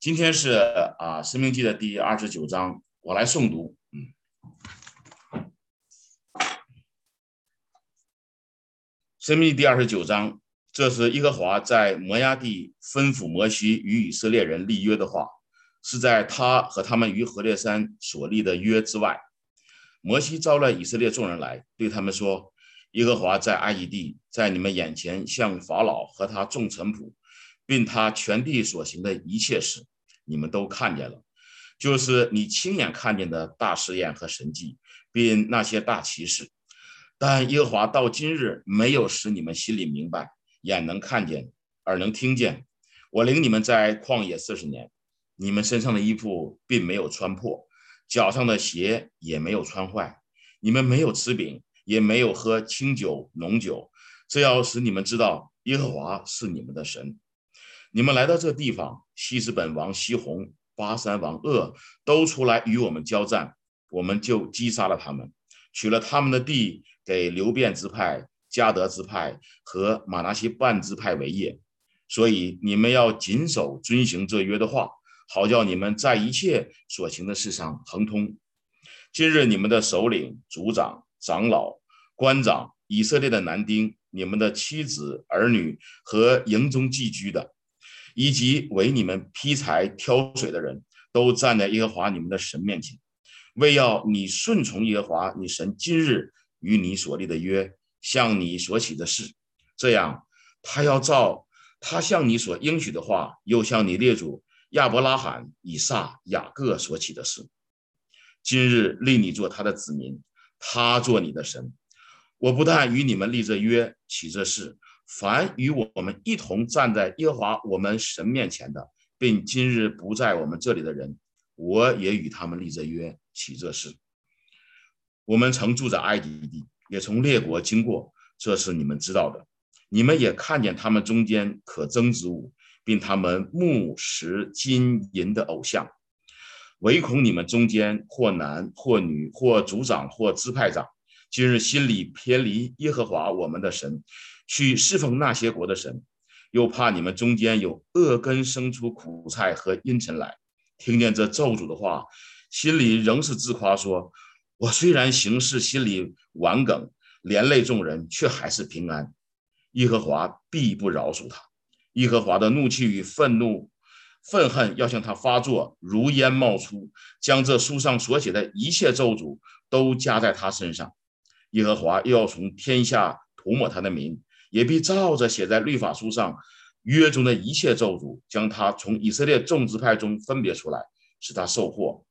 今天是啊《生命记》的第二十九章，我来诵读。嗯，《生命记》第二十九章，这是耶和华在摩崖地吩咐摩西与以色列人立约的话，是在他和他们于何烈山所立的约之外。摩西招了以色列众人来，对他们说：“耶和华在埃及地，在你们眼前向法老和他众臣仆。”并他全地所行的一切事，你们都看见了，就是你亲眼看见的大试验和神迹，并那些大奇事。但耶和华到今日没有使你们心里明白，眼能看见，耳能听见。我领你们在旷野四十年，你们身上的衣服并没有穿破，脚上的鞋也没有穿坏。你们没有吃饼，也没有喝清酒浓酒，这要使你们知道耶和华是你们的神。你们来到这地方，西斯本王西宏、巴山王鄂都出来与我们交战，我们就击杀了他们，取了他们的地，给流变支派、加德支派和马拿西半支派为业。所以你们要谨守遵行这约的话，好叫你们在一切所行的事上亨通。今日你们的首领、族长、长老、官长、以色列的男丁、你们的妻子、儿女和营中寄居的。以及为你们劈柴挑水的人都站在耶和华你们的神面前，为要你顺从耶和华你神今日与你所立的约，向你所起的事，这样他要照他向你所应许的话，又向你列祖亚伯拉罕、以撒、雅各所起的事，今日立你做他的子民，他做你的神。我不但与你们立这约，起这事。凡与我们一同站在耶和华我们神面前的，并今日不在我们这里的人，我也与他们立这约，起这事。我们曾住在埃及地，也从列国经过，这是你们知道的。你们也看见他们中间可憎之物，并他们木石金银的偶像，唯恐你们中间或男或女或族长或支派长，今日心里偏离耶和华我们的神。去侍奉那些国的神，又怕你们中间有恶根生出苦菜和阴沉来。听见这咒诅的话，心里仍是自夸说：“我虽然行事心里顽梗，连累众人，却还是平安。耶和华必不饶恕他。耶和华的怒气与愤怒、愤恨要向他发作，如烟冒出，将这书上所写的一切咒诅都加在他身上。耶和华又要从天下涂抹他的名。”也必照着写在律法书上约中的一切咒诅，将他从以色列众支派中分别出来，使他受祸。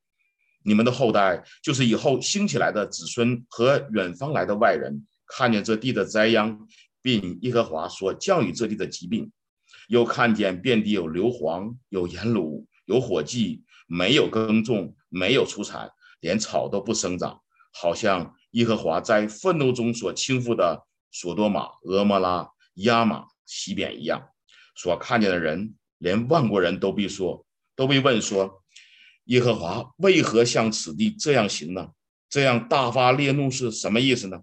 你们的后代，就是以后兴起来的子孙和远方来的外人，看见这地的灾殃，并耶和华所降雨这地的疾病，又看见遍地有硫磺、有盐卤、有火迹，没有耕种，没有出产，连草都不生长，好像耶和华在愤怒中所倾覆的。索多玛、俄摩拉、亚玛、西扁一样，所看见的人，连万国人都必说，都被问说：耶和华为何向此地这样行呢？这样大发烈怒是什么意思呢？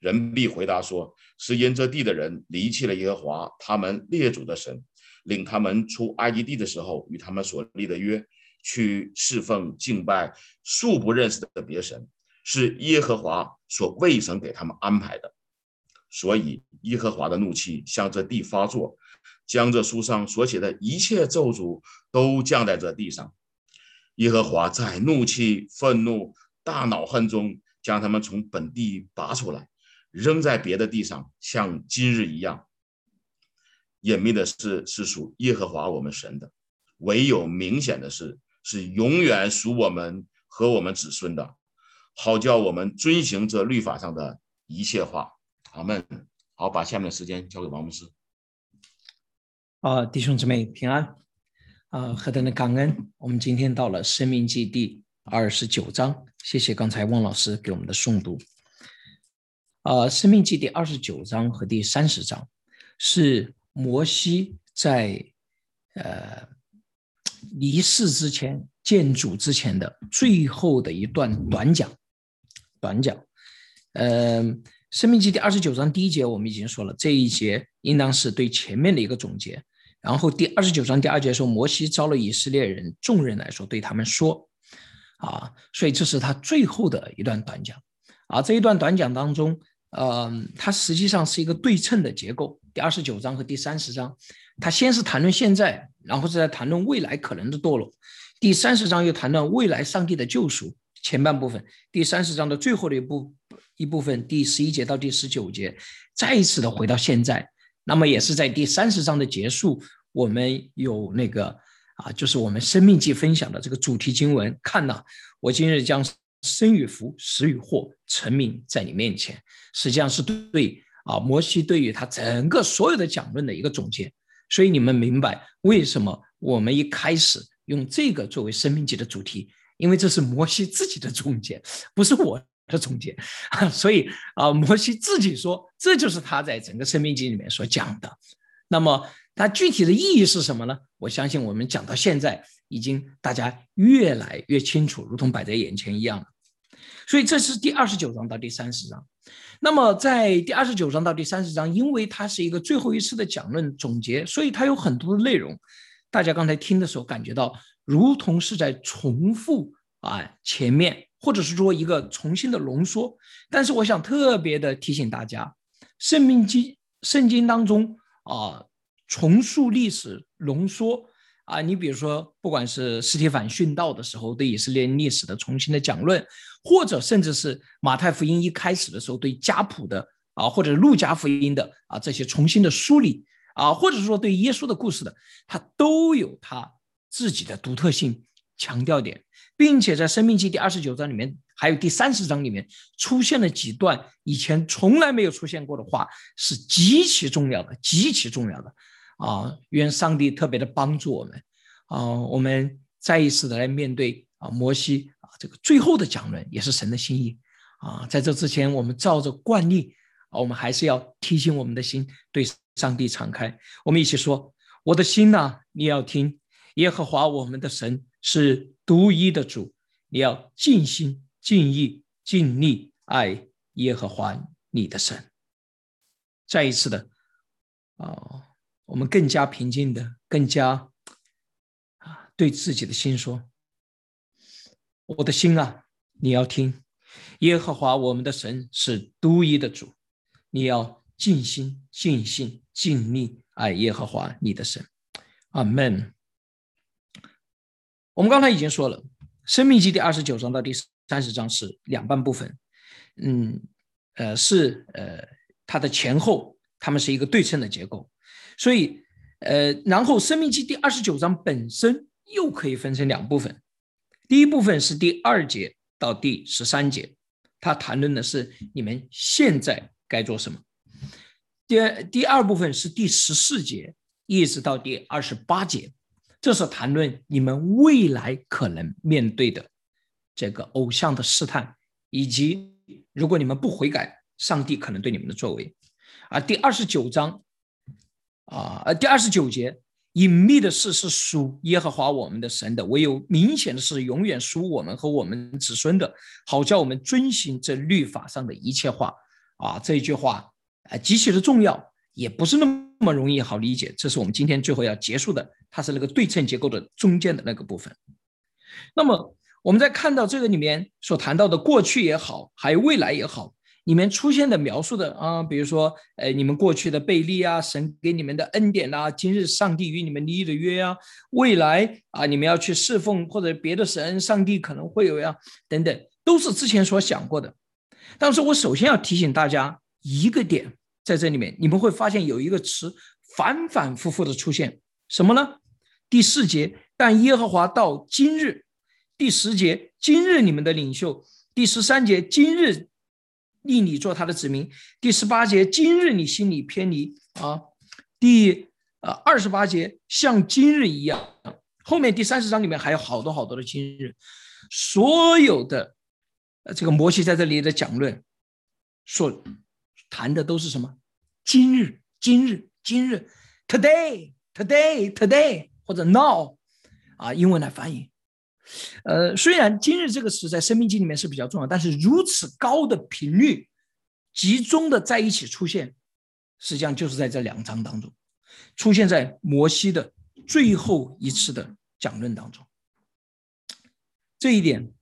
人必回答说：是因这地的人离弃了耶和华他们列祖的神，领他们出埃及地的时候与他们所立的约，去侍奉敬拜素不认识的别神，是耶和华所未曾给他们安排的。所以，耶和华的怒气向这地发作，将这书上所写的一切咒诅都降在这地上。耶和华在怒气、愤怒、大恼恨中，将他们从本地拔出来，扔在别的地上，像今日一样。隐秘的事是属耶和华我们神的，唯有明显的事是永远属我们和我们子孙的，好叫我们遵行这律法上的一切话。阿门。好，把下面的时间交给王牧师。啊，弟兄姊妹平安。啊，何等的感恩！我们今天到了《生命记》第二十九章。谢谢刚才汪老师给我们的诵读。啊，《生命记》第二十九章和第三十章是摩西在呃离世之前见主之前的最后的一段短讲。短讲，嗯。生命记第二十九章第一节，我们已经说了，这一节应当是对前面的一个总结。然后第二十九章第二节说，摩西招了以色列人众人来说，对他们说，啊，所以这是他最后的一段短讲，啊，这一段短讲当中，呃，它实际上是一个对称的结构。第二十九章和第三十章，他先是谈论现在，然后是在谈论未来可能的堕落。第三十章又谈论未来上帝的救赎。前半部分，第三十章的最后的一部一部分，第十一节到第十九节，再一次的回到现在。那么也是在第三十章的结束，我们有那个啊，就是我们生命记分享的这个主题经文。看呐，我今日将生与福、死与祸成名在你面前，实际上是对啊，摩西对于他整个所有的讲论的一个总结。所以你们明白为什么我们一开始用这个作为生命记的主题。因为这是摩西自己的总结，不是我的总结，所以啊，摩西自己说，这就是他在整个生命记里面所讲的。那么，它具体的意义是什么呢？我相信我们讲到现在，已经大家越来越清楚，如同摆在眼前一样。所以，这是第二十九章到第三十章。那么，在第二十九章到第三十章，因为它是一个最后一次的讲论总结，所以它有很多的内容。大家刚才听的时候，感觉到。如同是在重复啊前面，或者是说一个重新的浓缩。但是我想特别的提醒大家，《圣命经》圣经当中啊，重塑历史、浓缩啊，你比如说，不管是斯提凡殉道的时候对以色列历史的重新的讲论，或者甚至是马太福音一开始的时候对家谱的啊，或者路加福音的啊这些重新的梳理啊，或者说对耶稣的故事的，它都有它。自己的独特性强调点，并且在《生命记》第二十九章里面，还有第三十章里面出现了几段以前从来没有出现过的话，是极其重要的，极其重要的啊！愿上帝特别的帮助我们啊！我们再一次的来面对啊，摩西啊，这个最后的讲论也是神的心意啊！在这之前，我们照着惯例啊，我们还是要提醒我们的心对上帝敞开。我们一起说：“我的心呐，你要听。”耶和华我们的神是独一的主，你要尽心、尽意、尽力爱耶和华你的神。再一次的啊，我们更加平静的，更加啊，对自己的心说：“我的心啊，你要听，耶和华我们的神是独一的主，你要尽心、尽心、尽力爱耶和华你的神。”阿门。我们刚才已经说了，《生命记》第二十九章到第三十章是两半部分，嗯，呃，是呃，它的前后它们是一个对称的结构，所以，呃，然后《生命记》第二十九章本身又可以分成两部分，第一部分是第二节到第十三节，它谈论的是你们现在该做什么；第二第二部分是第十四节一直到第二十八节。这是谈论你们未来可能面对的这个偶像的试探，以及如果你们不悔改，上帝可能对你们的作为。啊，第二十九章，啊，呃，第二十九节，隐秘的事是属耶和华我们的神的，唯有明显的事永远属我们和我们子孙的，好叫我们遵行这律法上的一切话。啊，这一句话啊，极其的重要，也不是那么。容易好理解，这是我们今天最后要结束的，它是那个对称结构的中间的那个部分。那么我们在看到这个里面所谈到的过去也好，还有未来也好，里面出现的描述的啊，比如说，呃，你们过去的背离啊，神给你们的恩典啊，今日上帝与你们立的约啊，未来啊，你们要去侍奉或者别的神，上帝可能会有呀，等等，都是之前所想过的。但是我首先要提醒大家一个点。在这里面，你们会发现有一个词反反复复的出现，什么呢？第四节，但耶和华到今日；第十节，今日你们的领袖；第十三节，今日立你做他的子民；第十八节，今日你心里偏离啊；第呃二十八节，像今日一样。后面第三十章里面还有好多好多的今日，所有的这个摩西在这里的讲论说。谈的都是什么？今日，今日，今日，today，today，today，或者 now，啊，英文来翻译。呃，虽然“今日”这个词在《生命经》里面是比较重要，但是如此高的频率集中的在一起出现，实际上就是在这两章当中。出现在摩西的最后一次的讲论当中。这一点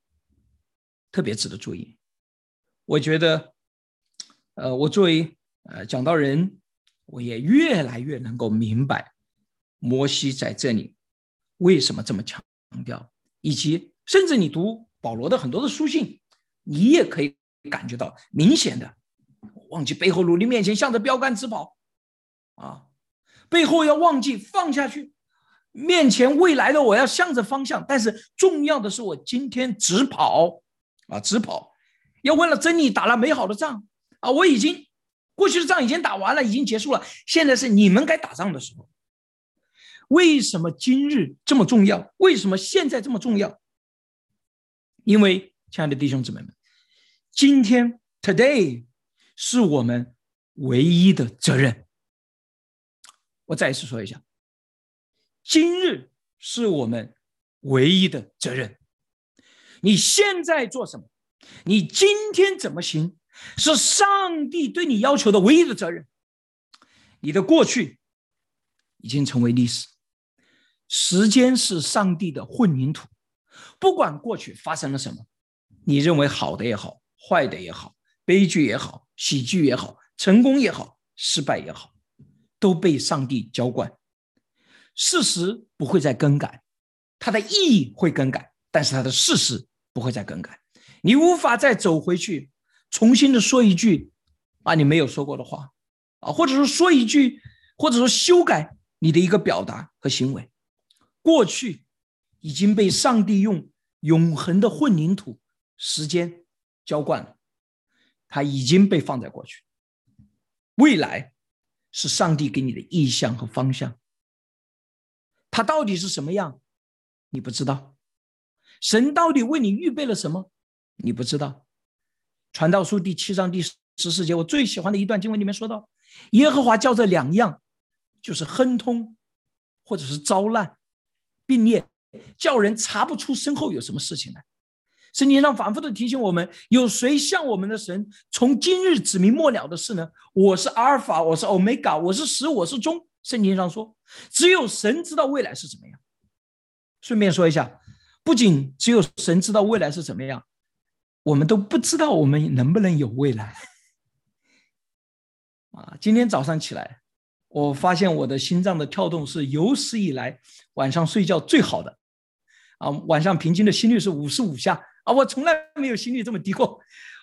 特别值得注意。我觉得，呃，我作为呃讲道人，我也越来越能够明白摩西在这里为什么这么强调，以及甚至你读保罗的很多的书信，你也可以感觉到明显的忘记背后努力面前向着标杆直跑啊，背后要忘记放下去。面前未来的我要向着方向，但是重要的是我今天直跑啊，直跑，要为了真理打了美好的仗啊！我已经过去的仗已经打完了，已经结束了，现在是你们该打仗的时候。为什么今日这么重要？为什么现在这么重要？因为亲爱的弟兄姊妹们，今天 today 是我们唯一的责任。我再一次说一下。今日是我们唯一的责任。你现在做什么？你今天怎么行？是上帝对你要求的唯一的责任。你的过去已经成为历史。时间是上帝的混凝土，不管过去发生了什么，你认为好的也好，坏的也好，悲剧也好，喜剧也好，成功也好，失败也好，都被上帝浇灌。事实不会再更改，它的意义会更改，但是它的事实不会再更改。你无法再走回去，重新的说一句啊你没有说过的话啊，或者说说一句，或者说修改你的一个表达和行为。过去已经被上帝用永恒的混凝土时间浇灌了，它已经被放在过去。未来是上帝给你的意向和方向。他到底是什么样，你不知道；神到底为你预备了什么，你不知道。传道书第七章第十四节，我最喜欢的一段经文里面说到：耶和华叫这两样，就是亨通，或者是遭难、并列，叫人查不出身后有什么事情来。圣经上反复的提醒我们：有谁像我们的神，从今日指明末了的事呢？我是阿尔法，我是欧米伽，我是始，我是终。圣经上说，只有神知道未来是怎么样。顺便说一下，不仅只有神知道未来是怎么样，我们都不知道我们能不能有未来。啊，今天早上起来，我发现我的心脏的跳动是有史以来晚上睡觉最好的。啊，晚上平均的心率是五十五下啊，我从来没有心率这么低过。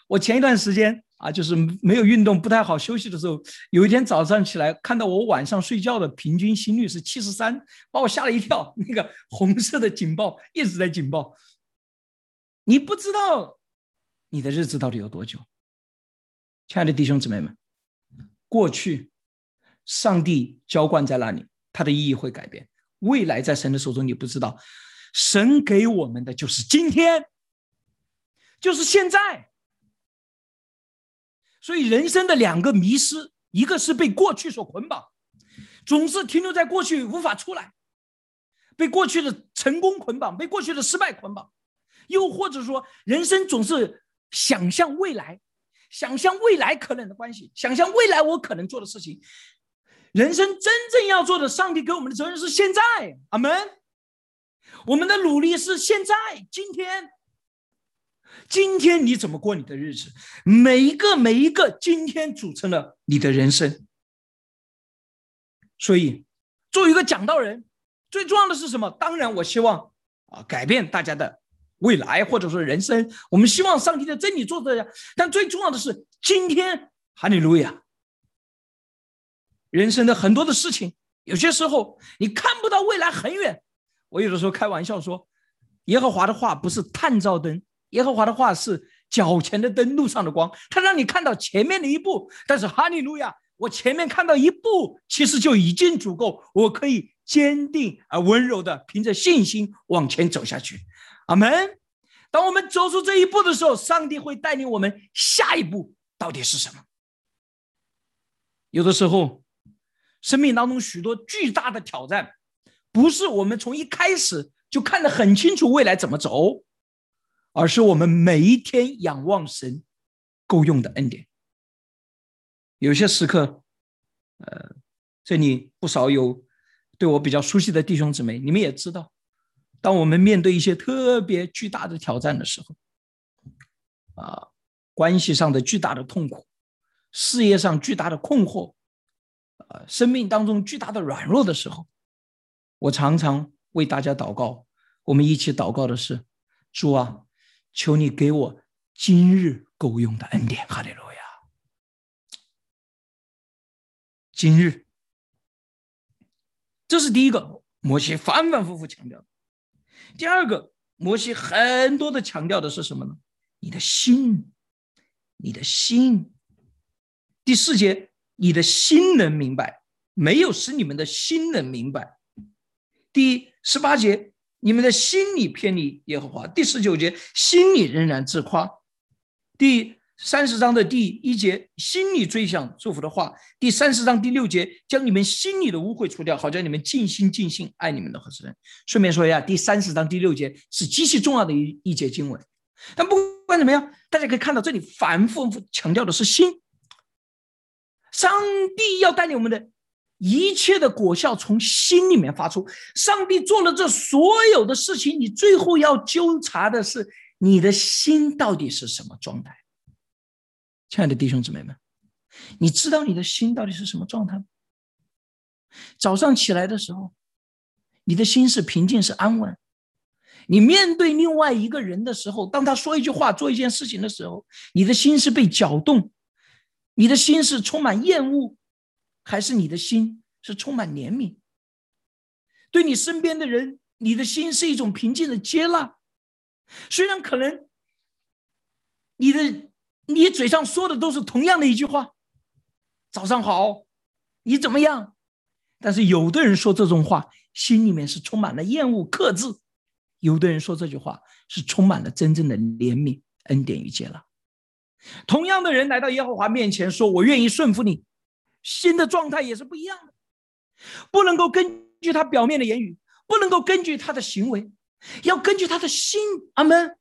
我前一段时间。啊，就是没有运动不太好休息的时候，有一天早上起来看到我晚上睡觉的平均心率是七十三，把我吓了一跳。那个红色的警报一直在警报。你不知道你的日子到底有多久，亲爱的弟兄姊妹们，过去上帝浇灌在那里，它的意义会改变。未来在神的手中，你不知道，神给我们的就是今天，就是现在。所以，人生的两个迷失，一个是被过去所捆绑，总是停留在过去无法出来；被过去的成功捆绑，被过去的失败捆绑；又或者说，人生总是想象未来，想象未来可能的关系，想象未来我可能做的事情。人生真正要做的，上帝给我们的责任是现在。阿门。我们的努力是现在，今天。今天你怎么过你的日子？每一个每一个今天组成了你的人生。所以，作为一个讲道人，最重要的是什么？当然，我希望啊，改变大家的未来，或者说人生。我们希望上帝的真理做这样。但最重要的是，今天，哈利路亚！人生的很多的事情，有些时候你看不到未来很远。我有的时候开玩笑说，耶和华的话不是探照灯。耶和华的话是脚前的灯，路上的光。他让你看到前面的一步，但是哈利路亚，我前面看到一步，其实就已经足够，我可以坚定而温柔的凭着信心往前走下去。阿门。当我们走出这一步的时候，上帝会带领我们下一步到底是什么？有的时候，生命当中许多巨大的挑战，不是我们从一开始就看得很清楚未来怎么走。而是我们每一天仰望神够用的恩典。有些时刻，呃，这里不少有对我比较熟悉的弟兄姊妹，你们也知道，当我们面对一些特别巨大的挑战的时候，啊，关系上的巨大的痛苦，事业上巨大的困惑，啊，生命当中巨大的软弱的时候，我常常为大家祷告。我们一起祷告的是：主啊，求你给我今日够用的恩典。哈利路亚！今日。这是第一个，摩西反反复复强调。第二个，摩西很多的强调的是什么呢？你的心，你的心。第四节，你的心能明白，没有使你们的心能明白。第十八节，你们的心里偏离耶和华。第十九节，心里仍然自夸。第。三十章的第一节，心里追想祝福的话；第三十章第六节，将你们心里的污秽除掉，好叫你们尽心尽性爱你们的合适人。顺便说一下，第三十章第六节是极其重要的一一节经文。但不管怎么样，大家可以看到这里反复强调的是心。上帝要带领我们的一切的果效从心里面发出。上帝做了这所有的事情，你最后要纠察的是你的心到底是什么状态。亲爱的弟兄姊妹们，你知道你的心到底是什么状态吗？早上起来的时候，你的心是平静是安稳；你面对另外一个人的时候，当他说一句话、做一件事情的时候，你的心是被搅动，你的心是充满厌恶，还是你的心是充满怜悯？对你身边的人，你的心是一种平静的接纳，虽然可能你的。你嘴上说的都是同样的一句话：“早上好，你怎么样？”但是有的人说这种话，心里面是充满了厌恶、克制；有的人说这句话是充满了真正的怜悯、恩典与接纳。同样的人来到耶和华面前说：“我愿意顺服你。”心的状态也是不一样的，不能够根据他表面的言语，不能够根据他的行为，要根据他的心。阿门。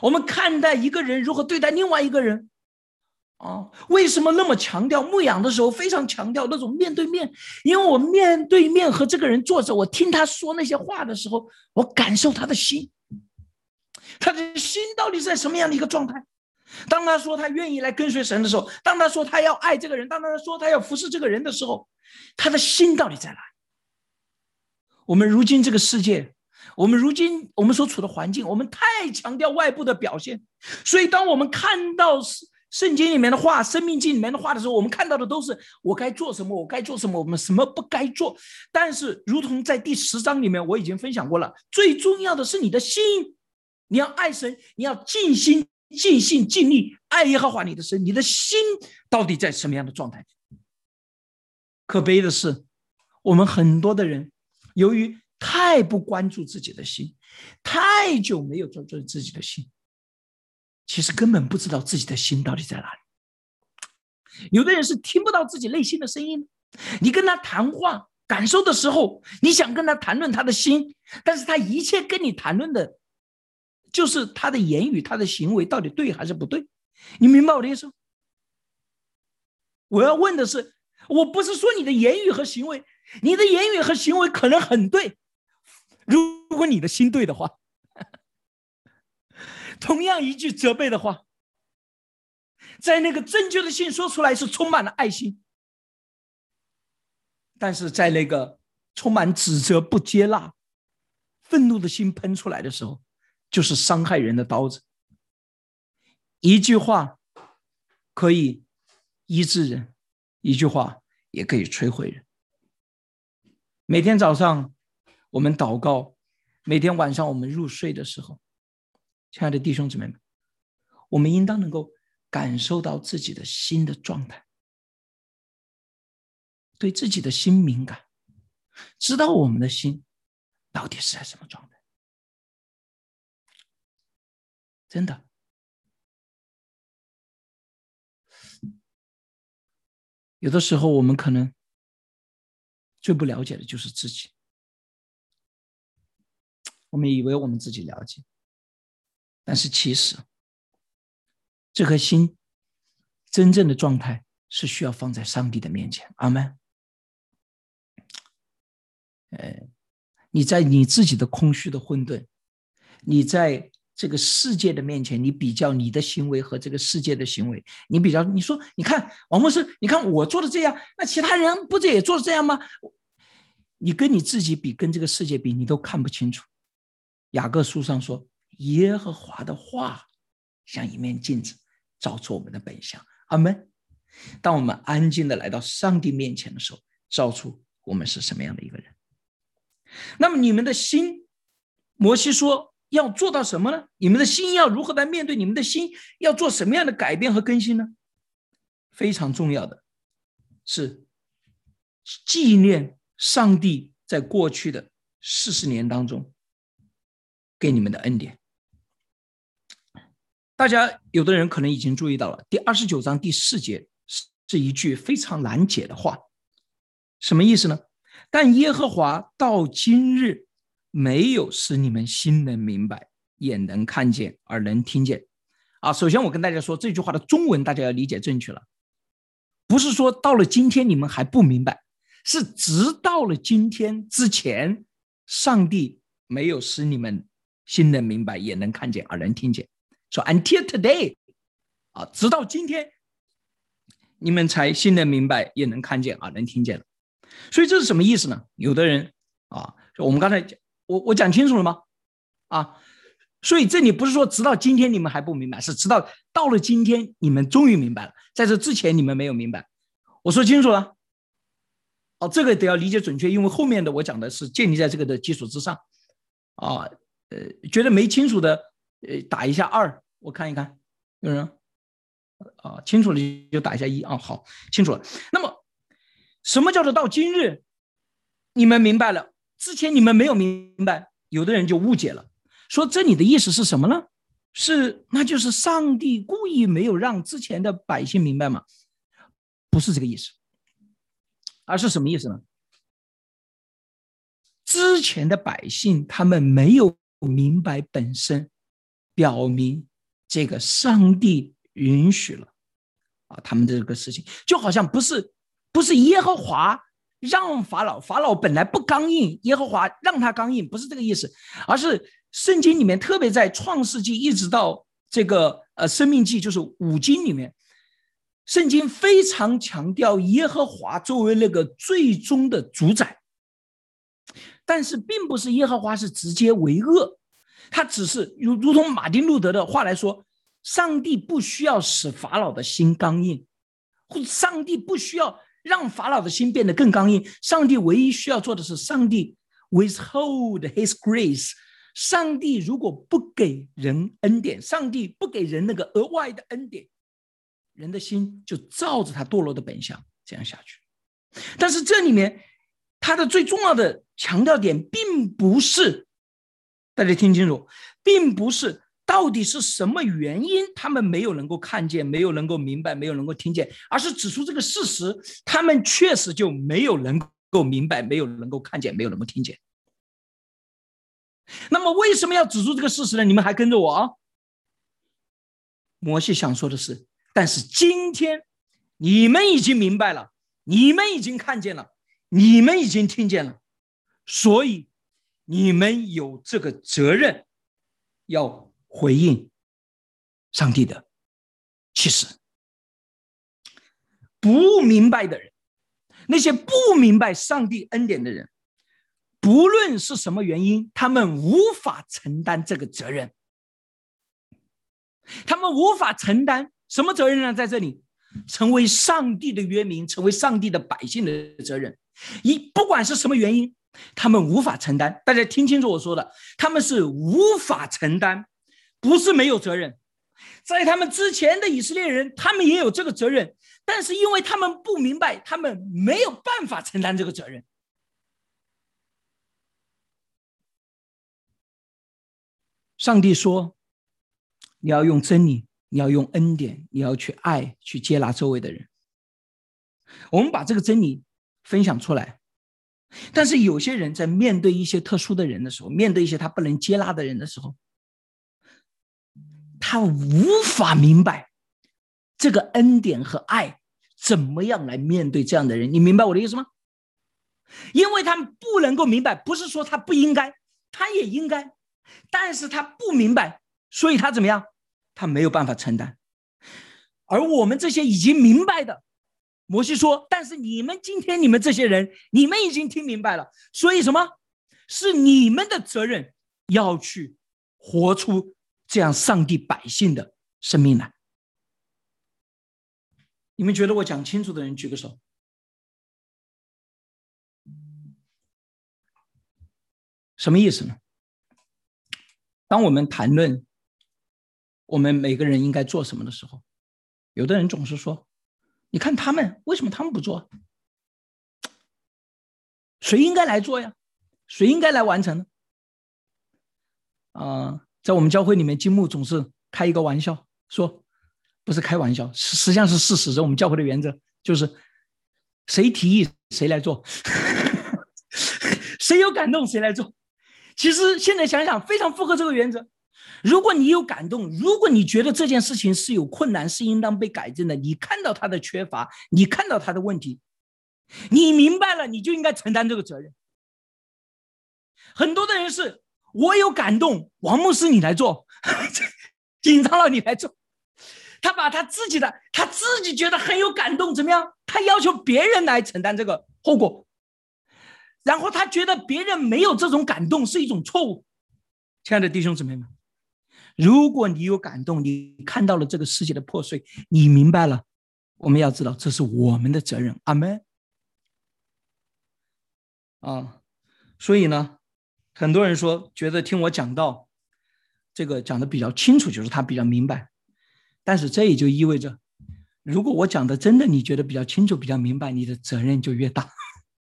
我们看待一个人如何对待另外一个人，啊，为什么那么强调牧养的时候非常强调那种面对面？因为我面对面和这个人坐着，我听他说那些话的时候，我感受他的心，他的心到底在什么样的一个状态？当他说他愿意来跟随神的时候，当他说他要爱这个人，当他说他要服侍这个人的时候，他的心到底在哪？我们如今这个世界。我们如今我们所处的环境，我们太强调外部的表现，所以当我们看到圣经里面的话、生命经里面的话的时候，我们看到的都是我该做什么，我该做什么，我们什么不该做。但是，如同在第十章里面我已经分享过了，最重要的是你的心，你要爱神，你要尽心、尽心、尽力爱耶和华你的神。你的心到底在什么样的状态？可悲的是，我们很多的人由于。太不关注自己的心，太久没有专注自己的心，其实根本不知道自己的心到底在哪里。有的人是听不到自己内心的声音，你跟他谈话、感受的时候，你想跟他谈论他的心，但是他一切跟你谈论的，就是他的言语、他的行为到底对还是不对？你明白我的意思？我要问的是，我不是说你的言语和行为，你的言语和行为可能很对。如果你的心对的话，同样一句责备的话，在那个正确的信说出来是充满了爱心，但是在那个充满指责、不接纳、愤怒的心喷出来的时候，就是伤害人的刀子。一句话可以医治人，一句话也可以摧毁人。每天早上。我们祷告，每天晚上我们入睡的时候，亲爱的弟兄姊妹们，我们应当能够感受到自己的心的状态，对自己的心敏感，知道我们的心到底是在什么状态。真的，有的时候我们可能最不了解的就是自己。我们以为我们自己了解，但是其实这颗心真正的状态是需要放在上帝的面前。阿门。呃，你在你自己的空虚的混沌，你在这个世界的面前，你比较你的行为和这个世界的行为，你比较，你说，你看王牧师，你看我做的这样，那其他人不是也做的这样吗？你跟你自己比，跟这个世界比，你都看不清楚。雅各书上说，耶和华的话像一面镜子，照出我们的本相。阿门。当我们安静的来到上帝面前的时候，照出我们是什么样的一个人。那么你们的心，摩西说要做到什么呢？你们的心要如何来面对？你们的心要做什么样的改变和更新呢？非常重要的是纪念上帝在过去的四十年当中给你们的恩典。大家有的人可能已经注意到了，第二十九章第四节是是一句非常难解的话，什么意思呢？但耶和华到今日没有使你们心能明白，眼能看见，耳能听见。啊，首先我跟大家说这句话的中文，大家要理解正确了，不是说到了今天你们还不明白，是直到了今天之前，上帝没有使你们心能明白，眼能看见，耳能听见。说 until today，啊，直到今天，你们才心能明白，也能看见，耳能听见了。所以这是什么意思呢？有的人啊，我们刚才，我我讲清楚了吗？啊，所以这里不是说直到今天你们还不明白，是直到到了今天你们终于明白了，在这之前你们没有明白。我说清楚了，哦，这个得要理解准确，因为后面的我讲的是建立在这个的基础之上。啊，呃，觉得没清楚的，呃，打一下二，我看一看，有人啊，清楚了就打一下一啊，好，清楚了。那么。什么叫做到今日，你们明白了？之前你们没有明白，有的人就误解了，说这里的意思是什么呢？是那就是上帝故意没有让之前的百姓明白吗？不是这个意思，而是什么意思呢？之前的百姓他们没有明白本身，表明这个上帝允许了啊，他们这个事情就好像不是。不是耶和华让法老，法老本来不刚硬，耶和华让他刚硬，不是这个意思，而是圣经里面特别在创世纪一直到这个呃生命记，就是五经里面，圣经非常强调耶和华作为那个最终的主宰，但是并不是耶和华是直接为恶，他只是如如同马丁路德的话来说，上帝不需要使法老的心刚硬，或上帝不需要。让法老的心变得更刚硬。上帝唯一需要做的是，上帝 withhold His grace。上帝如果不给人恩典，上帝不给人那个额外的恩典，人的心就照着他堕落的本相这样下去。但是这里面，他的最重要的强调点，并不是大家听清楚，并不是。到底是什么原因？他们没有能够看见，没有能够明白，没有能够听见，而是指出这个事实：他们确实就没有能够明白，没有能够看见，没有能够听见。那么，为什么要指出这个事实呢？你们还跟着我啊？摩西想说的是：但是今天你们已经明白了，你们已经看见了，你们已经听见了，所以你们有这个责任要。回应上帝的其实不明白的人，那些不明白上帝恩典的人，不论是什么原因，他们无法承担这个责任。他们无法承担什么责任呢？在这里，成为上帝的约民，成为上帝的百姓的责任。一不管是什么原因，他们无法承担。大家听清楚我说的，他们是无法承担。不是没有责任，在他们之前的以色列人，他们也有这个责任，但是因为他们不明白，他们没有办法承担这个责任。上帝说：“你要用真理，你要用恩典，你要去爱，去接纳周围的人。”我们把这个真理分享出来，但是有些人在面对一些特殊的人的时候，面对一些他不能接纳的人的时候。他无法明白这个恩典和爱怎么样来面对这样的人，你明白我的意思吗？因为他们不能够明白，不是说他不应该，他也应该，但是他不明白，所以他怎么样？他没有办法承担。而我们这些已经明白的，摩西说：“但是你们今天，你们这些人，你们已经听明白了，所以什么？是你们的责任，要去活出这样上帝百姓的生命来。”你们觉得我讲清楚的人举个手。什么意思呢？当我们谈论我们每个人应该做什么的时候，有的人总是说：“你看他们为什么他们不做？谁应该来做呀？谁应该来完成呢？”啊，在我们教会里面，金木总是开一个玩笑，说不是开玩笑，实实际上是事实。这我们教会的原则就是：谁提议谁来做，谁有感动谁来做。其实现在想想，非常符合这个原则。如果你有感动，如果你觉得这件事情是有困难，是应当被改正的，你看到他的缺乏，你看到他的问题，你明白了，你就应该承担这个责任。很多的人是，我有感动，王牧师你来做，紧张了你来做，他把他自己的，他自己觉得很有感动，怎么样？他要求别人来承担这个后果。然后他觉得别人没有这种感动是一种错误，亲爱的弟兄姊妹们，如果你有感动，你看到了这个世界的破碎，你明白了，我们要知道这是我们的责任。阿门。啊，所以呢，很多人说觉得听我讲到这个讲的比较清楚，就是他比较明白，但是这也就意味着，如果我讲的真的你觉得比较清楚、比较明白，你的责任就越大。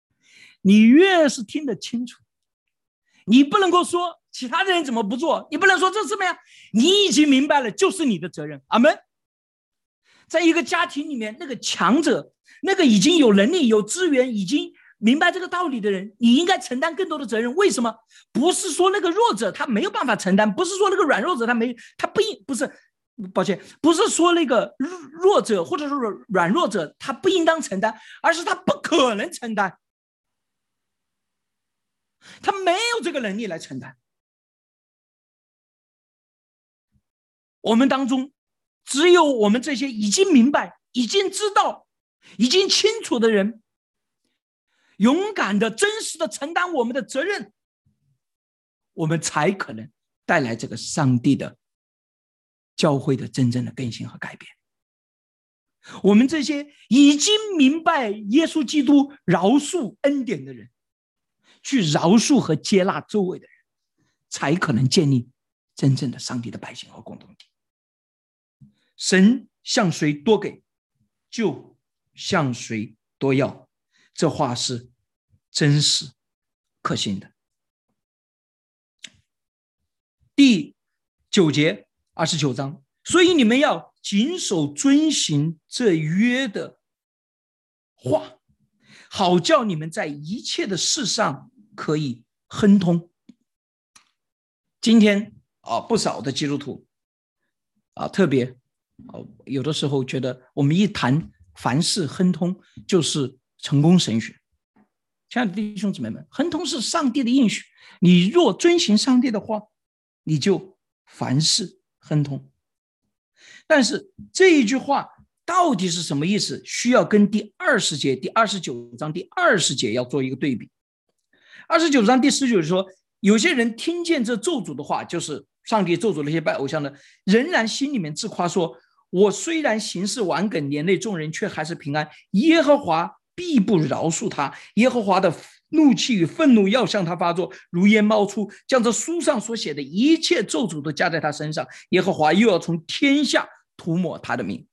你越是听得清楚，你不能够说其他的人怎么不做，你不能说这是什么样，你已经明白了，就是你的责任。阿门。在一个家庭里面，那个强者，那个已经有能力、有资源、已经明白这个道理的人，你应该承担更多的责任。为什么？不是说那个弱者他没有办法承担，不是说那个软弱者他没他不应不是，抱歉，不是说那个弱弱者或者说软弱者他不应当承担，而是他不可能承担。他没有这个能力来承担。我们当中，只有我们这些已经明白、已经知道、已经清楚的人，勇敢的、真实的承担我们的责任，我们才可能带来这个上帝的教会的真正的更新和改变。我们这些已经明白耶稣基督饶恕恩典的人。去饶恕和接纳周围的人，才可能建立真正的上帝的百姓和共同体。神向谁多给，就向谁多要，这话是真实可信的。第九节二十九章，所以你们要谨守遵行这约的话，好叫你们在一切的事上。可以亨通。今天啊，不少的基督徒啊，特别哦，有的时候觉得我们一谈凡事亨通，就是成功神学。亲爱的弟兄姊妹们，亨通是上帝的应许。你若遵行上帝的话，你就凡事亨通。但是这一句话到底是什么意思？需要跟第二十节、第二十九章第二十节要做一个对比。二十九章第十九节说，有些人听见这咒诅的话，就是上帝咒诅那些拜偶像的，仍然心里面自夸说：“我虽然行事顽梗，连累众人，却还是平安。耶和华必不饶恕他，耶和华的怒气与愤怒要向他发作，如烟冒出，将这书上所写的一切咒诅都加在他身上。耶和华又要从天下涂抹他的命。”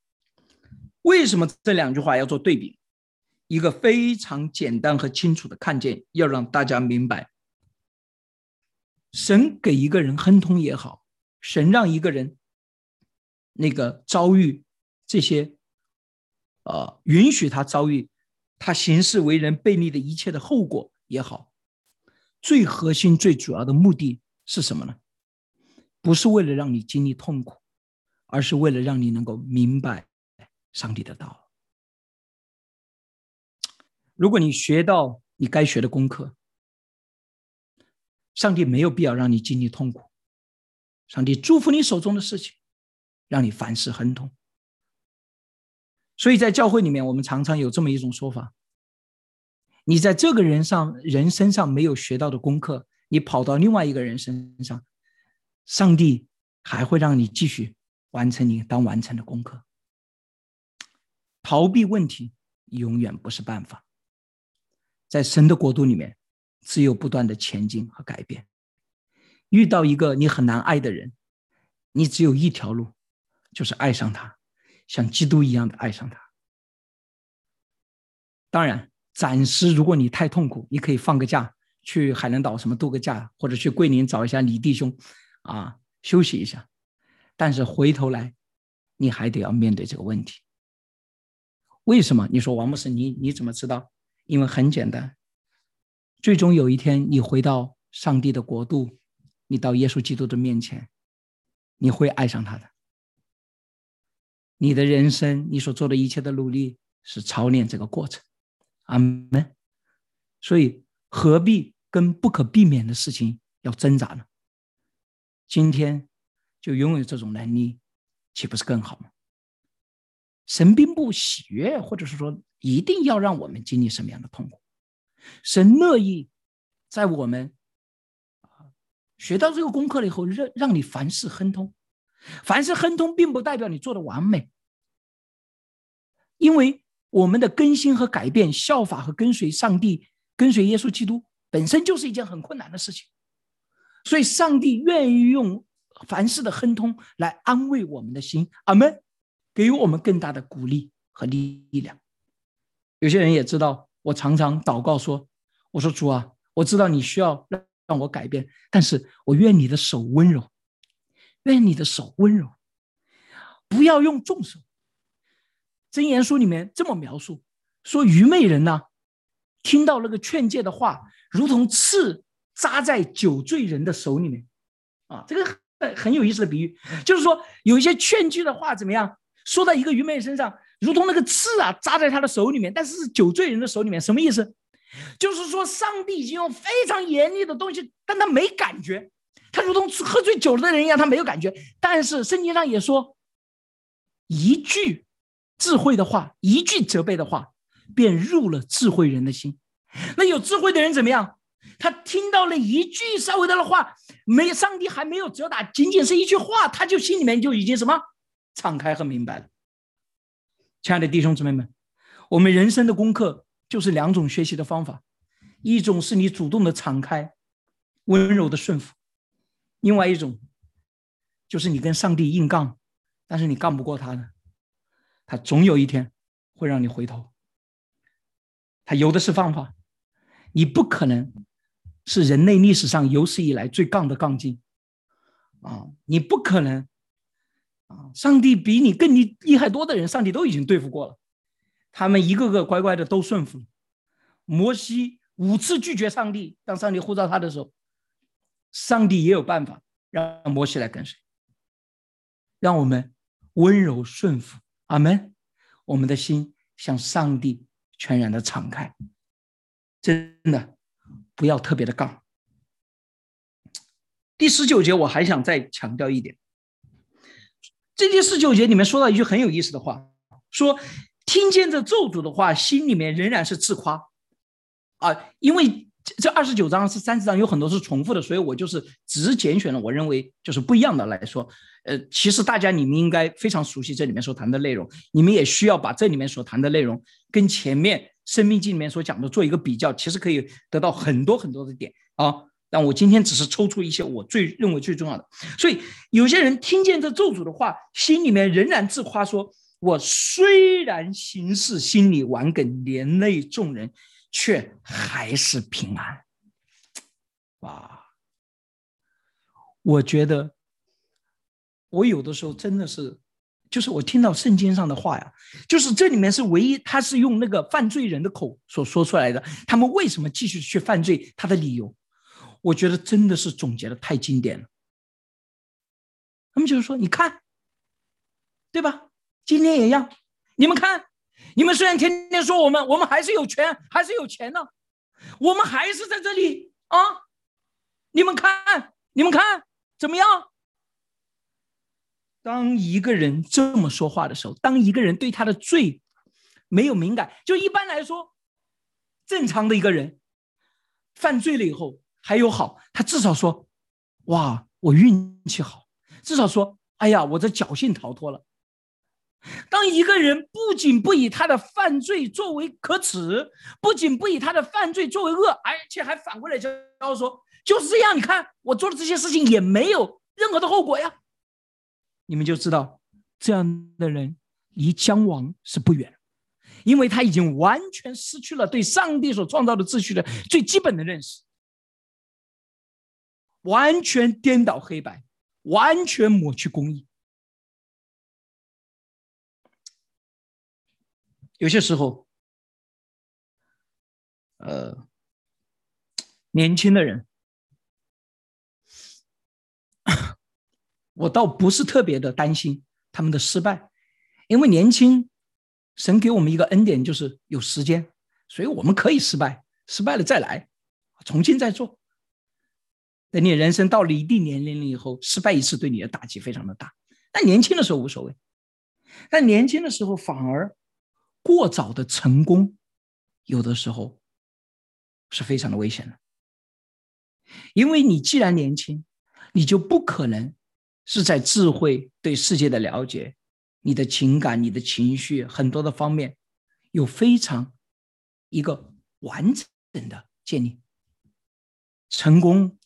为什么这两句话要做对比？一个非常简单和清楚的看见，要让大家明白：神给一个人亨通也好，神让一个人那个遭遇这些，呃，允许他遭遇他行事为人背逆的一切的后果也好，最核心、最主要的目的是什么呢？不是为了让你经历痛苦，而是为了让你能够明白上帝的道。如果你学到你该学的功课。上帝没有必要让你经历痛苦，上帝祝福你手中的事情，让你凡事亨通。所以在教会里面，我们常常有这么一种说法：你在这个人上人身上没有学到的功课，你跑到另外一个人身上，上帝还会让你继续完成你当完成的功课。逃避问题永远不是办法，在神的国度里面，只有不断的前进和改变。遇到一个你很难爱的人，你只有一条路，就是爱上他。像基督一样的爱上他。当然，暂时如果你太痛苦，你可以放个假，去海南岛什么度个假，或者去桂林找一下你弟兄，啊，休息一下。但是回头来，你还得要面对这个问题。为什么？你说王牧师，你你怎么知道？因为很简单，最终有一天你回到上帝的国度，你到耶稣基督的面前，你会爱上他的。你的人生，你所做的一切的努力是操练这个过程，阿门。所以何必跟不可避免的事情要挣扎呢？今天就拥有这种能力，岂不是更好吗？神并不喜悦，或者是说一定要让我们经历什么样的痛苦？神乐意在我们学到这个功课了以后，让让你凡事亨通。凡事亨通，并不代表你做的完美，因为我们的更新和改变、效法和跟随上帝、跟随耶稣基督，本身就是一件很困难的事情。所以，上帝愿意用凡事的亨通来安慰我们的心，阿门，给予我们更大的鼓励和力量。有些人也知道，我常常祷告说：“我说主啊，我知道你需要让让我改变，但是我愿你的手温柔。”愿你的手温柔，不要用重手。箴言书里面这么描述说：愚昧人呢，听到那个劝诫的话，如同刺扎在酒醉人的手里面。啊，这个很很有意思的比喻，就是说有一些劝句的话怎么样，说到一个愚昧人身上，如同那个刺啊扎在他的手里面，但是是酒醉人的手里面，什么意思？就是说上帝已经用非常严厉的东西，但他没感觉。他如同喝醉酒了的人一样，他没有感觉。但是圣经上也说，一句智慧的话，一句责备的话，便入了智慧人的心。那有智慧的人怎么样？他听到了一句稍微的话，没上帝还没有责打，仅仅是一句话，他就心里面就已经什么敞开和明白了。亲爱的弟兄姊妹们，我们人生的功课就是两种学习的方法：一种是你主动的敞开，温柔的顺服。另外一种，就是你跟上帝硬杠，但是你杠不过他的，他总有一天会让你回头。他有的是方法，你不可能是人类历史上有史以来最杠的杠精啊！你不可能啊！上帝比你更厉厉害多的人，上帝都已经对付过了，他们一个个乖乖的都顺服。摩西五次拒绝上帝，当上帝呼召他的时候。上帝也有办法让摩西来跟随，让我们温柔顺服。阿门。我们的心向上帝全然的敞开，真的不要特别的杠。第十九节我还想再强调一点，这第十九节里面说到一句很有意思的话，说听见这咒诅的话，心里面仍然是自夸啊，因为。这二十九章是三十章，有很多是重复的，所以我就是只拣选了我认为就是不一样的来说。呃，其实大家你们应该非常熟悉这里面所谈的内容，你们也需要把这里面所谈的内容跟前面《生命经》里面所讲的做一个比较，其实可以得到很多很多的点啊。但我今天只是抽出一些我最认为最重要的。所以有些人听见这咒诅的话，心里面仍然自夸说：“我虽然行事心里顽梗，连累众人。”却还是平安，哇！我觉得，我有的时候真的是，就是我听到圣经上的话呀，就是这里面是唯一，他是用那个犯罪人的口所说出来的，他们为什么继续去犯罪，他的理由，我觉得真的是总结的太经典了。他们就是说，你看，对吧？今天也一样，你们看。你们虽然天天说我们，我们还是有权，还是有钱呢。我们还是在这里啊！你们看，你们看，怎么样？当一个人这么说话的时候，当一个人对他的罪没有敏感，就一般来说，正常的一个人犯罪了以后还有好，他至少说：“哇，我运气好。”至少说：“哎呀，我这侥幸逃脱了。”当一个人不仅不以他的犯罪作为可耻，不仅不以他的犯罪作为恶，而且还反过来教说：“就是这样，你看我做的这些事情也没有任何的后果呀。”你们就知道，这样的人离将亡是不远，因为他已经完全失去了对上帝所创造的秩序的最基本的认识，完全颠倒黑白，完全抹去公义。有些时候，呃，年轻的人。我倒不是特别的担心他们的失败，因为年轻，神给我们一个恩典，就是有时间，所以我们可以失败，失败了再来，重新再做。等你人生到了一定年龄了以后，失败一次对你的打击非常的大。但年轻的时候无所谓，但年轻的时候反而过早的成功，有的时候是非常的危险的，因为你既然年轻，你就不可能。是在智慧对世界的了解，你的情感、你的情绪很多的方面，有非常一个完整的建立。成功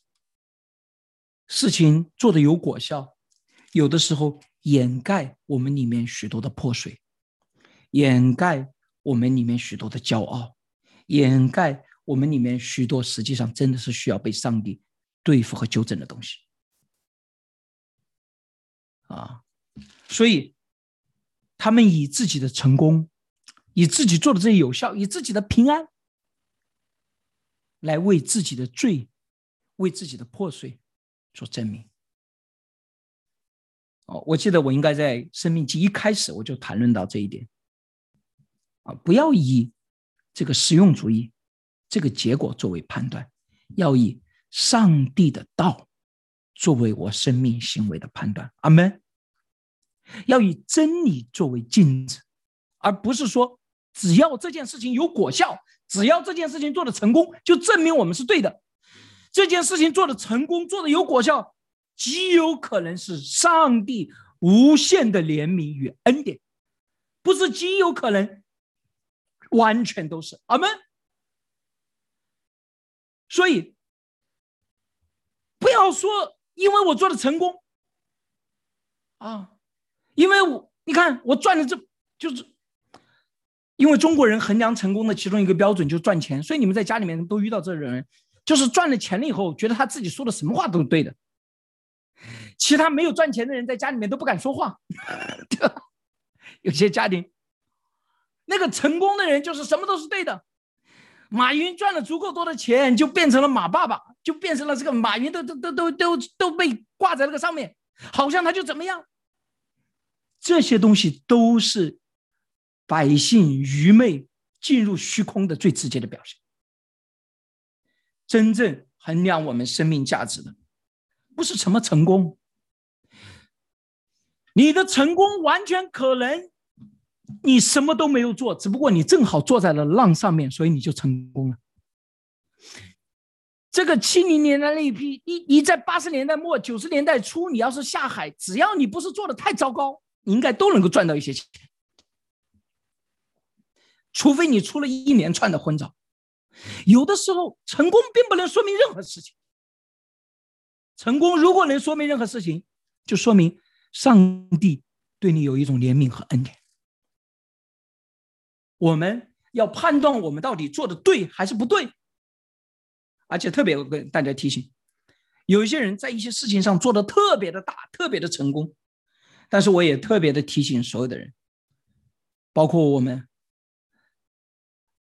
事情做的有果效，有的时候掩盖我们里面许多的破碎，掩盖我们里面许多的骄傲，掩盖我们里面许多实际上真的是需要被上帝对付和纠正的东西。啊，所以他们以自己的成功，以自己做的这些有效，以自己的平安，来为自己的罪，为自己的破碎做证明。哦，我记得我应该在《生命记》一开始我就谈论到这一点。啊，不要以这个实用主义这个结果作为判断，要以上帝的道。作为我生命行为的判断，阿门。要以真理作为镜子，而不是说只要这件事情有果效，只要这件事情做的成功，就证明我们是对的。这件事情做的成功，做的有果效，极有可能是上帝无限的怜悯与恩典，不是极有可能，完全都是阿门。所以，不要说。因为我做的成功，啊，因为我你看我赚的这就是，因为中国人衡量成功的其中一个标准就是赚钱，所以你们在家里面都遇到这种人，就是赚了钱了以后，觉得他自己说的什么话都是对的，其他没有赚钱的人在家里面都不敢说话，有些家庭，那个成功的人就是什么都是对的。马云赚了足够多的钱，就变成了马爸爸，就变成了这个马云都都都都都都被挂在那个上面，好像他就怎么样。这些东西都是百姓愚昧进入虚空的最直接的表现。真正衡量我们生命价值的，不是什么成功，你的成功完全可能。你什么都没有做，只不过你正好坐在了浪上面，所以你就成功了。这个七零年代那一批，你你在八十年代末九十年代初，你要是下海，只要你不是做的太糟糕，你应该都能够赚到一些钱。除非你出了一连串的昏招，有的时候成功并不能说明任何事情。成功如果能说明任何事情，就说明上帝对你有一种怜悯和恩典。我们要判断我们到底做的对还是不对，而且特别我跟大家提醒，有一些人在一些事情上做的特别的大，特别的成功，但是我也特别的提醒所有的人，包括我们，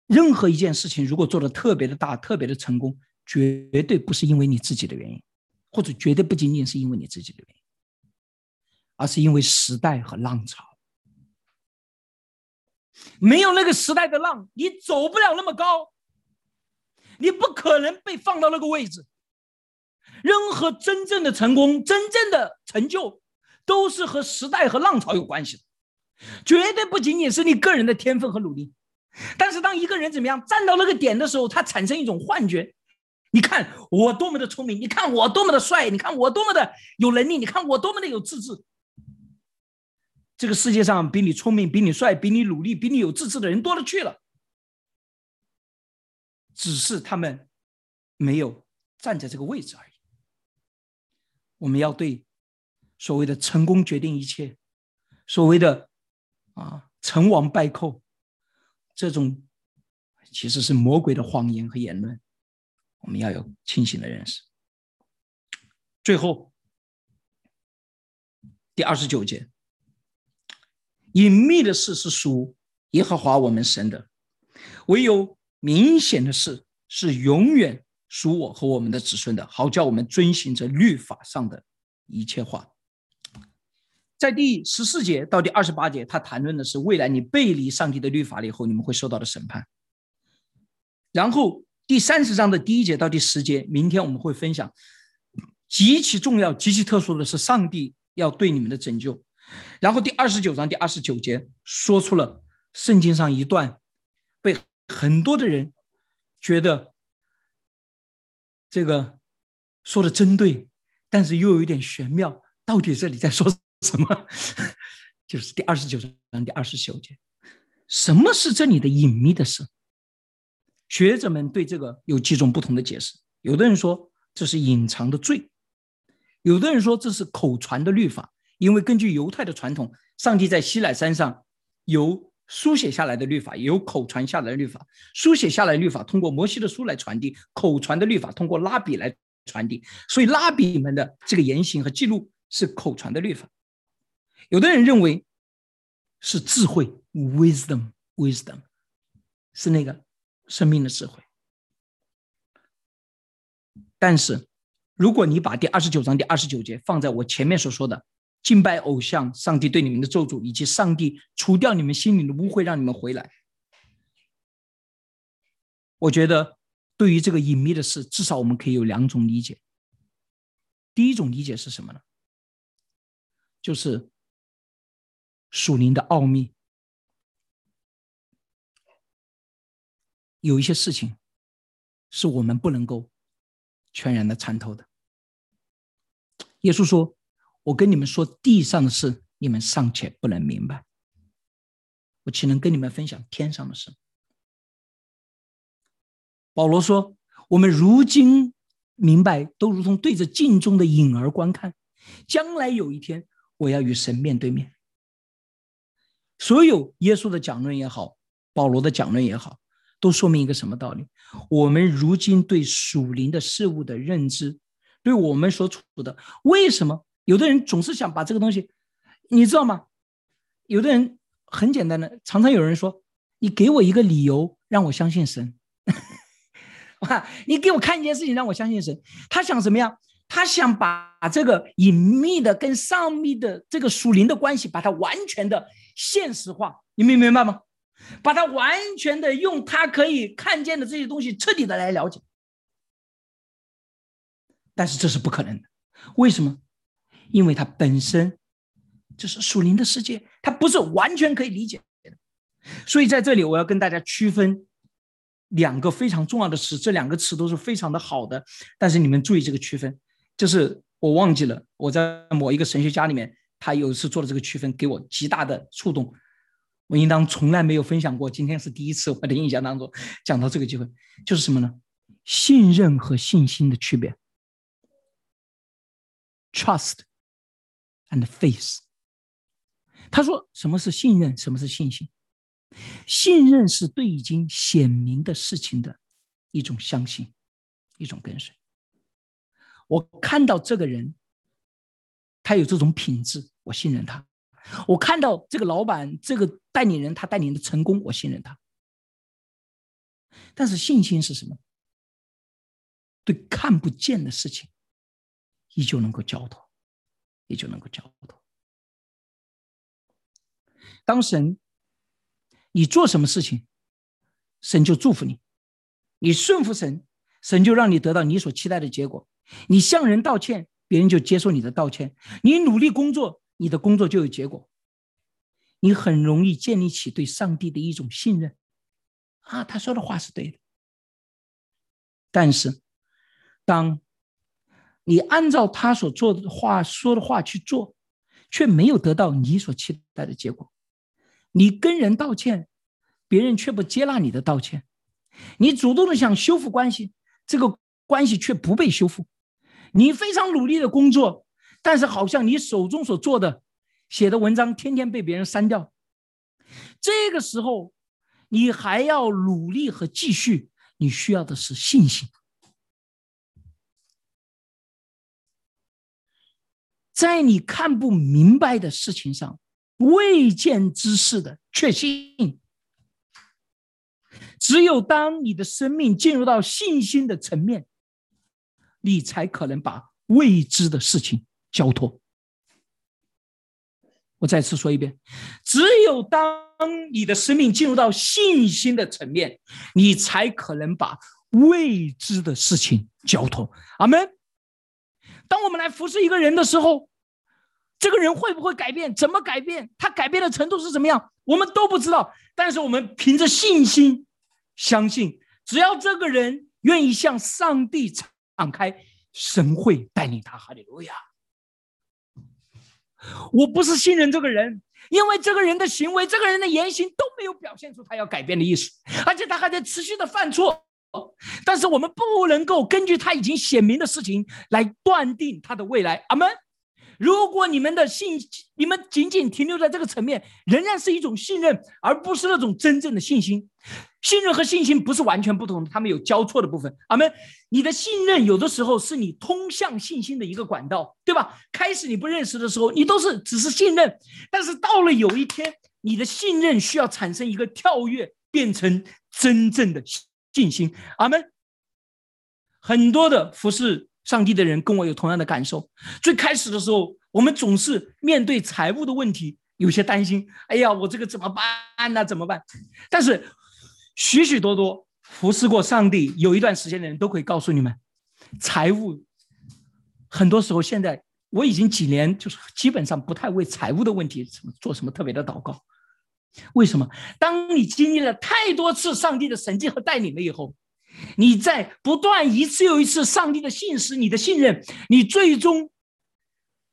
任何一件事情如果做的特别的大，特别的成功，绝对不是因为你自己的原因，或者绝对不仅仅是因为你自己的原因，而是因为时代和浪潮。没有那个时代的浪，你走不了那么高。你不可能被放到那个位置。任何真正的成功、真正的成就，都是和时代和浪潮有关系的，绝对不仅仅是你个人的天分和努力。但是，当一个人怎么样站到那个点的时候，他产生一种幻觉：你看我多么的聪明，你看我多么的帅，你看我多么的有能力，你看我多么的有自制。这个世界上比你聪明、比你帅、比你努力、比你有自制的人多了去了，只是他们没有站在这个位置而已。我们要对所谓的成功决定一切，所谓的啊成王败寇，这种其实是魔鬼的谎言和言论，我们要有清醒的认识。最后，第二十九节，隐秘的事是属耶和华我们神的，唯有明显的事是永远。属我和我们的子孙的，好叫我们遵循着律法上的一切话。在第十四节到第二十八节，他谈论的是未来你背离上帝的律法了以后，你们会受到的审判。然后第三十章的第一节到第十节，明天我们会分享极其重要、极其特殊的是上帝要对你们的拯救。然后第二十九章第二十九节说出了圣经上一段被很多的人觉得。这个说的真对，但是又有一点玄妙。到底这里在说什么？就是第二十九章第二十九节，什么是这里的隐秘的事？学者们对这个有几种不同的解释。有的人说这是隐藏的罪，有的人说这是口传的律法，因为根据犹太的传统，上帝在西奈山上有。书写下来的律法有口传下来的律法，书写下来的律法通过摩西的书来传递，口传的律法通过拉比来传递。所以拉比们的这个言行和记录是口传的律法。有的人认为是智慧，wisdom，wisdom 是那个生命的智慧。但是如果你把第二十九章第二十九节放在我前面所说的。敬拜偶像，上帝对你们的咒诅，以及上帝除掉你们心里的污秽，让你们回来。我觉得，对于这个隐秘的事，至少我们可以有两种理解。第一种理解是什么呢？就是属灵的奥秘，有一些事情是我们不能够全然的参透的。耶稣说。我跟你们说地上的事，你们尚且不能明白，我岂能跟你们分享天上的事？保罗说：“我们如今明白，都如同对着镜中的影儿观看，将来有一天，我要与神面对面。”所有耶稣的讲论也好，保罗的讲论也好，都说明一个什么道理？我们如今对属灵的事物的认知，对我们所处的为什么？有的人总是想把这个东西，你知道吗？有的人很简单的，常常有人说：“你给我一个理由让我相信神。”哇，你给我看一件事情让我相信神。他想什么样？他想把这个隐秘的跟上面的这个属灵的关系，把它完全的现实化。你明明白吗？把它完全的用他可以看见的这些东西彻底的来了解。但是这是不可能的。为什么？因为它本身就是属灵的世界，它不是完全可以理解的。所以在这里，我要跟大家区分两个非常重要的词，这两个词都是非常的好的。但是你们注意这个区分，就是我忘记了，我在某一个神学家里面，他有一次做了这个区分，给我极大的触动。我应当从来没有分享过，今天是第一次，我的印象当中讲到这个机会，就是什么呢？信任和信心的区别，trust。And face，他说：“什么是信任？什么是信心？信任是对已经显明的事情的一种相信，一种跟随。我看到这个人，他有这种品质，我信任他；我看到这个老板、这个带领人，他带领的成功，我信任他。但是信心是什么？对看不见的事情，依旧能够交托。”也就能够交托。当神，你做什么事情，神就祝福你；你顺服神，神就让你得到你所期待的结果。你向人道歉，别人就接受你的道歉；你努力工作，你的工作就有结果。你很容易建立起对上帝的一种信任。啊，他说的话是对的。但是，当你按照他所做的话说的话去做，却没有得到你所期待的结果。你跟人道歉，别人却不接纳你的道歉。你主动的想修复关系，这个关系却不被修复。你非常努力的工作，但是好像你手中所做的、写的文章天天被别人删掉。这个时候，你还要努力和继续，你需要的是信心。在你看不明白的事情上，未见之事的确信。只有当你的生命进入到信心的层面，你才可能把未知的事情交托。我再次说一遍：只有当你的生命进入到信心的层面，你才可能把未知的事情交托。阿门。当我们来服侍一个人的时候，这个人会不会改变？怎么改变？他改变的程度是怎么样？我们都不知道。但是我们凭着信心，相信只要这个人愿意向上帝敞开，神会带领他。哈利路亚！我不是信任这个人，因为这个人的行为、这个人的言行都没有表现出他要改变的意思，而且他还在持续的犯错。但是我们不能够根据他已经显明的事情来断定他的未来。阿门。如果你们的信，你们仅仅停留在这个层面，仍然是一种信任，而不是那种真正的信心。信任和信心不是完全不同的，他们有交错的部分。阿门。你的信任有的时候是你通向信心的一个管道，对吧？开始你不认识的时候，你都是只是信任，但是到了有一天，你的信任需要产生一个跳跃，变成真正的信信心。阿门。很多的服侍。上帝的人跟我有同样的感受。最开始的时候，我们总是面对财务的问题有些担心。哎呀，我这个怎么办呢？怎么办？但是许许多多服侍过上帝有一段时间的人都可以告诉你们，财务很多时候现在我已经几年就是基本上不太为财务的问题什么做什么特别的祷告。为什么？当你经历了太多次上帝的神迹和带领了以后。你在不断一次又一次上帝的信使，你的信任，你最终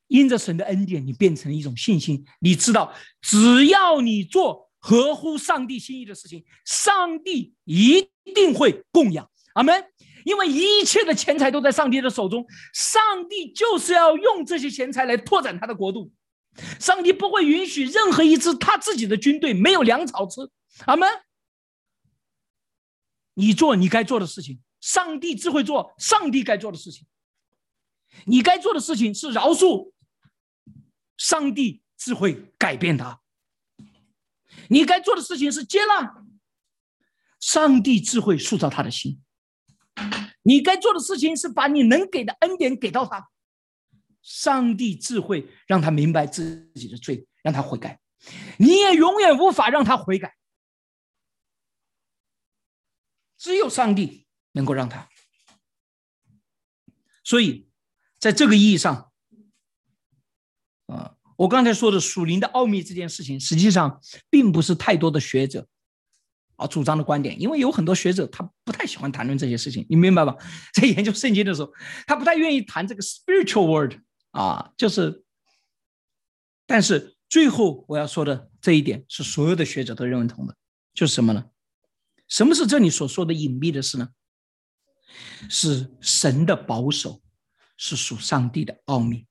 因着神的恩典，你变成了一种信心。你知道，只要你做合乎上帝心意的事情，上帝一定会供养。阿门。因为一切的钱财都在上帝的手中，上帝就是要用这些钱财来拓展他的国度。上帝不会允许任何一支他自己的军队没有粮草吃。阿门。你做你该做的事情，上帝只会做上帝该做的事情。你该做的事情是饶恕，上帝只会改变他。你该做的事情是接纳，上帝只会塑造他的心。你该做的事情是把你能给的恩典给到他，上帝智慧让他明白自己的罪，让他悔改。你也永远无法让他悔改。只有上帝能够让他，所以在这个意义上，啊，我刚才说的属灵的奥秘这件事情，实际上并不是太多的学者啊主张的观点，因为有很多学者他不太喜欢谈论这些事情，你明白吧？在研究圣经的时候，他不太愿意谈这个 spiritual word 啊，就是，但是最后我要说的这一点是所有的学者都认同的，就是什么呢？什么是这里所说的隐秘的事呢？是神的保守，是属上帝的奥秘。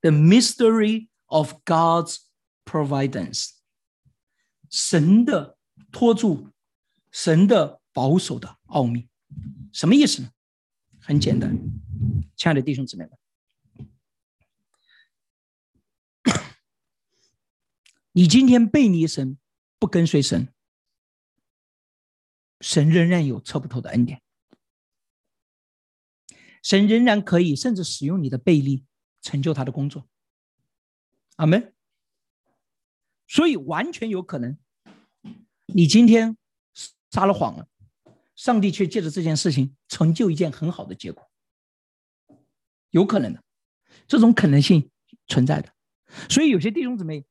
The mystery of God's providence，神的托住，神的保守的奥秘，什么意思呢？很简单，亲爱的弟兄姊妹们，你今天背离神，不跟随神。神仍然有测不透的恩典，神仍然可以甚至使用你的背力成就他的工作。阿门。所以完全有可能，你今天撒了谎了，上帝却借着这件事情成就一件很好的结果，有可能的，这种可能性存在的。所以有些弟兄姊妹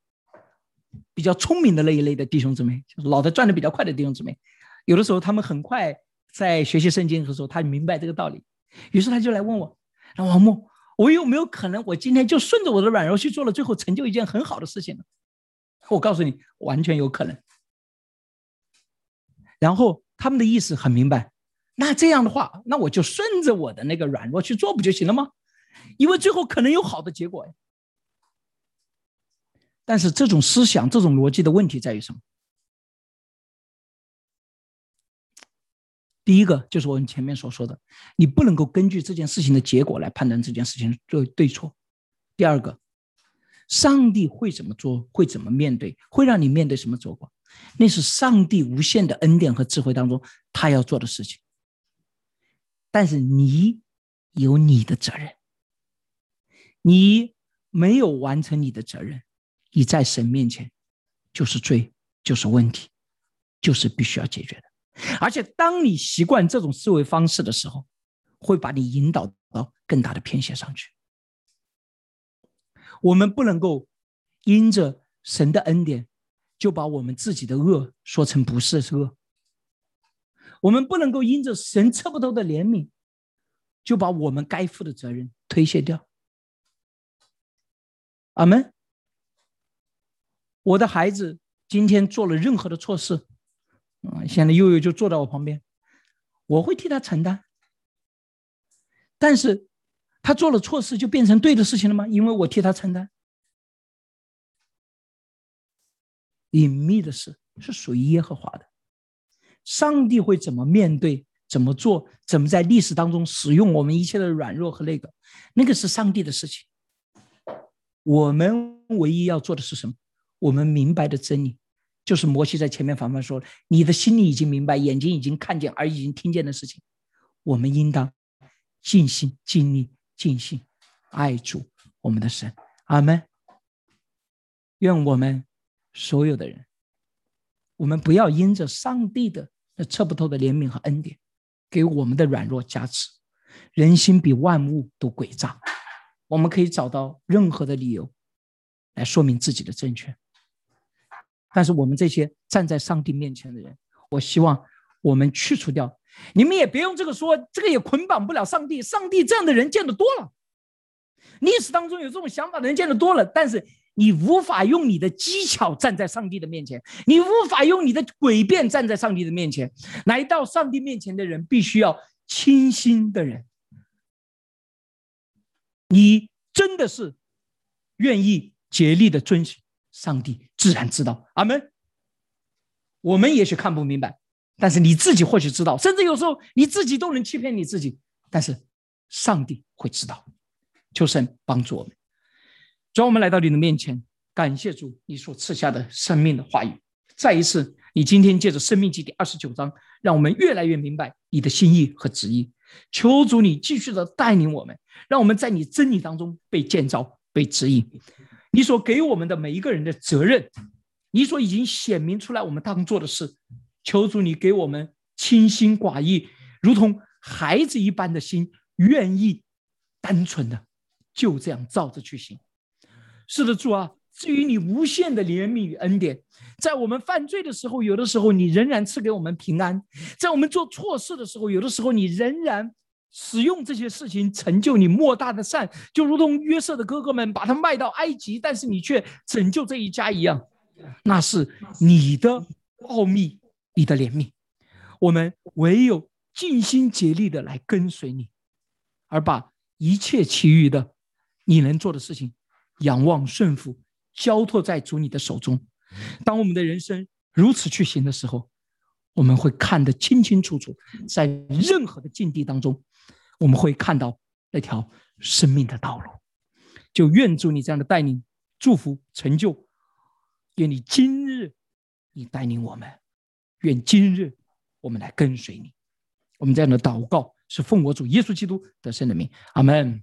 比较聪明的那一类的弟兄姊妹，就是脑袋转的比较快的弟兄姊妹，有的时候他们很快在学习圣经的时候，他明白这个道理，于是他就来问我：“那王牧，我有没有可能我今天就顺着我的软弱去做了，最后成就一件很好的事情呢？” 我告诉你，完全有可能。然后他们的意思很明白，那这样的话，那我就顺着我的那个软弱去做不就行了吗？因为最后可能有好的结果。但是这种思想、这种逻辑的问题在于什么？第一个就是我们前面所说的，你不能够根据这件事情的结果来判断这件事情对对错。第二个。上帝会怎么做？会怎么面对？会让你面对什么结果？那是上帝无限的恩典和智慧当中他要做的事情。但是你有你的责任，你没有完成你的责任，你在神面前就是罪，就是问题，就是必须要解决的。而且当你习惯这种思维方式的时候，会把你引导到更大的偏斜上去。我们不能够因着神的恩典，就把我们自己的恶说成不是恶；我们不能够因着神测不透的怜悯，就把我们该负的责任推卸掉。阿门。我的孩子今天做了任何的错事，啊，现在悠悠就坐在我旁边，我会替他承担，但是。他做了错事，就变成对的事情了吗？因为我替他承担。隐秘的事是属于耶和华的，上帝会怎么面对、怎么做、怎么在历史当中使用我们一切的软弱和那个，那个是上帝的事情。我们唯一要做的是什么？我们明白的真理，就是摩西在前面反复说：“你的心里已经明白，眼睛已经看见，而已经听见的事情。”我们应当尽心尽力。尽心爱主我们的神，阿门。愿我们所有的人，我们不要因着上帝的那测不透的怜悯和恩典，给我们的软弱加持。人心比万物都诡诈，我们可以找到任何的理由来说明自己的正确。但是我们这些站在上帝面前的人，我希望我们去除掉。你们也别用这个说，这个也捆绑不了上帝。上帝这样的人见得多了，历史当中有这种想法的人见得多了。但是你无法用你的技巧站在上帝的面前，你无法用你的诡辩站在上帝的面前。来到上帝面前的人，必须要清心的人。你真的是愿意竭力的遵循上帝，自然知道。阿门。我们也许看不明白。但是你自己或许知道，甚至有时候你自己都能欺骗你自己。但是上帝会知道，求神帮助我们。主，我们来到你的面前，感谢主你所赐下的生命的话语。再一次，你今天借着《生命记》第二十九章，让我们越来越明白你的心意和旨意。求主你继续的带领我们，让我们在你真理当中被建造、被指引。你所给我们的每一个人的责任，你所已经显明出来我们当做的事。求主，你给我们清心寡欲，如同孩子一般的心，愿意单纯的就这样照着去行。是的，主啊，至于你无限的怜悯与恩典，在我们犯罪的时候，有的时候你仍然赐给我们平安；在我们做错事的时候，有的时候你仍然使用这些事情成就你莫大的善，就如同约瑟的哥哥们把他卖到埃及，但是你却拯救这一家一样，那是你的奥秘。你的怜悯，我们唯有尽心竭力的来跟随你，而把一切其余的你能做的事情，仰望顺服，交托在主你的手中。当我们的人生如此去行的时候，我们会看得清清楚楚，在任何的境地当中，我们会看到那条生命的道路。就愿主你这样的带领、祝福、成就，愿你今日你带领我们。愿今日我们来跟随你。我们这样的祷告是奉我主耶稣基督得胜的名，阿门。